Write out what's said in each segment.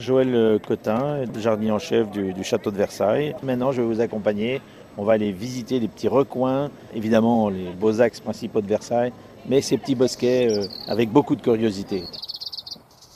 Joël Cotin, jardinier en chef du, du, château de Versailles. Maintenant, je vais vous accompagner. On va aller visiter les petits recoins, évidemment les beaux axes principaux de Versailles, mais ces petits bosquets euh, avec beaucoup de curiosité.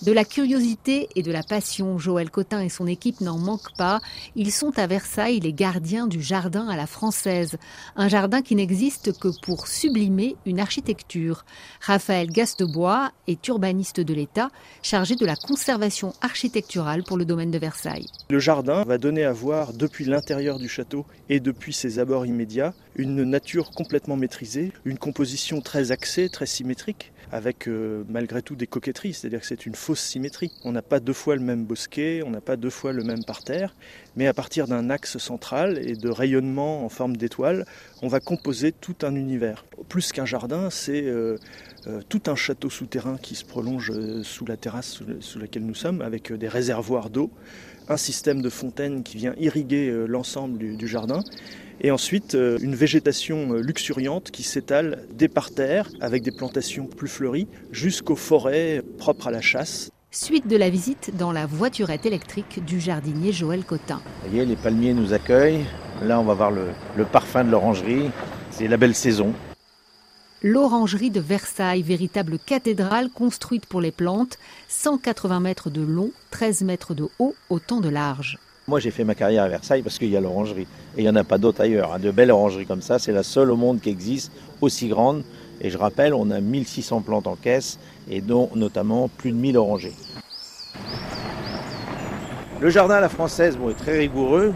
De la curiosité et de la passion, Joël Cotin et son équipe n'en manquent pas. Ils sont à Versailles les gardiens du jardin à la française. Un jardin qui n'existe que pour sublimer une architecture. Raphaël Gastebois est urbaniste de l'État, chargé de la conservation architecturale pour le domaine de Versailles. Le jardin va donner à voir depuis l'intérieur du château et depuis ses abords immédiats une nature complètement maîtrisée, une composition très axée, très symétrique, avec euh, malgré tout des coquetteries, c'est-à-dire que c'est une fausse symétrie. On n'a pas deux fois le même bosquet, on n'a pas deux fois le même parterre, mais à partir d'un axe central et de rayonnement en forme d'étoile, on va composer tout un univers. Plus qu'un jardin, c'est euh, euh, tout un château souterrain qui se prolonge sous la terrasse sous, laquelle nous sommes, avec des réservoirs d'eau, un système de fontaines qui vient irriguer l'ensemble du jardin et ensuite euh, une végétation euh, luxuriante qui s'étale des parterres avec des plantations plus fleuries jusqu'aux forêts propres à la chasse. Suite de la visite dans la voiturette électrique du jardinier Joël Cotin. Vous voyez, les palmiers nous accueillent. Là, on va voir le, le parfum de l'orangerie. C'est la belle saison. L'orangerie de Versailles, véritable cathédrale construite pour les plantes, 180 mètres de long, 13 mètres de haut, autant de large. Moi, j'ai fait ma carrière à Versailles parce qu'il y a l'orangerie. Et il n'y en a pas d'autres ailleurs. Hein. De belles orangeries comme ça, c'est la seule au monde qui existe, aussi grande. Et je rappelle, on a 1600 plantes en caisse, et dont notamment plus de 1000 orangers. Le jardin à la française bon, est très rigoureux,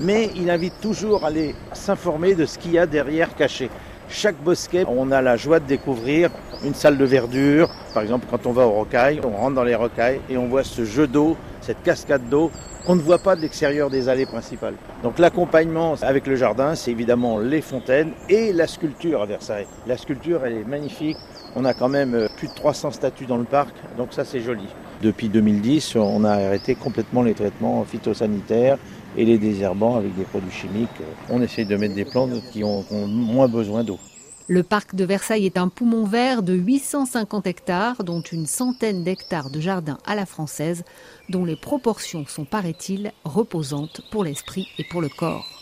mais il invite toujours à aller s'informer de ce qu'il y a derrière caché. Chaque bosquet, on a la joie de découvrir une salle de verdure. Par exemple, quand on va aux rocailles, on rentre dans les rocailles et on voit ce jeu d'eau, cette cascade d'eau on ne voit pas de l'extérieur des allées principales. Donc l'accompagnement avec le jardin, c'est évidemment les fontaines et la sculpture à Versailles. La sculpture, elle est magnifique. On a quand même euh, plus de 300 statues dans le parc, donc ça c'est joli. Depuis 2010, on a arrêté complètement les traitements phytosanitaires et les désherbants avec des produits chimiques. On essaye de mettre des plantes qui ont, ont moins besoin d'eau. Le parc de Versailles est un poumon vert de 850 hectares, dont une centaine d'hectares de jardins à la française, dont les proportions sont, paraît-il, reposantes pour l'esprit et pour le corps.